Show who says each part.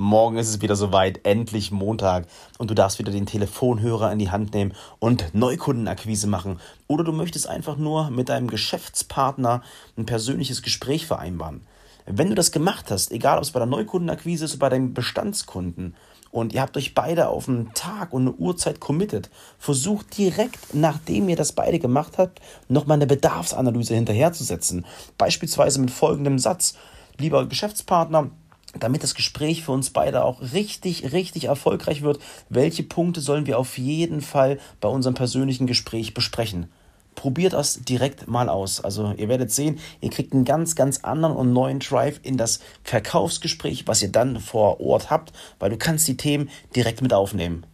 Speaker 1: Morgen ist es wieder soweit, endlich Montag und du darfst wieder den Telefonhörer in die Hand nehmen und Neukundenakquise machen. Oder du möchtest einfach nur mit deinem Geschäftspartner ein persönliches Gespräch vereinbaren. Wenn du das gemacht hast, egal ob es bei der Neukundenakquise ist oder bei deinem Bestandskunden, und ihr habt euch beide auf einen Tag und eine Uhrzeit committed, versucht direkt, nachdem ihr das beide gemacht habt, nochmal eine Bedarfsanalyse hinterherzusetzen. Beispielsweise mit folgendem Satz. Lieber Geschäftspartner, damit das Gespräch für uns beide auch richtig, richtig erfolgreich wird, welche Punkte sollen wir auf jeden Fall bei unserem persönlichen Gespräch besprechen? Probiert das direkt mal aus. Also ihr werdet sehen, ihr kriegt einen ganz, ganz anderen und neuen Drive in das Verkaufsgespräch, was ihr dann vor Ort habt, weil du kannst die Themen direkt mit aufnehmen.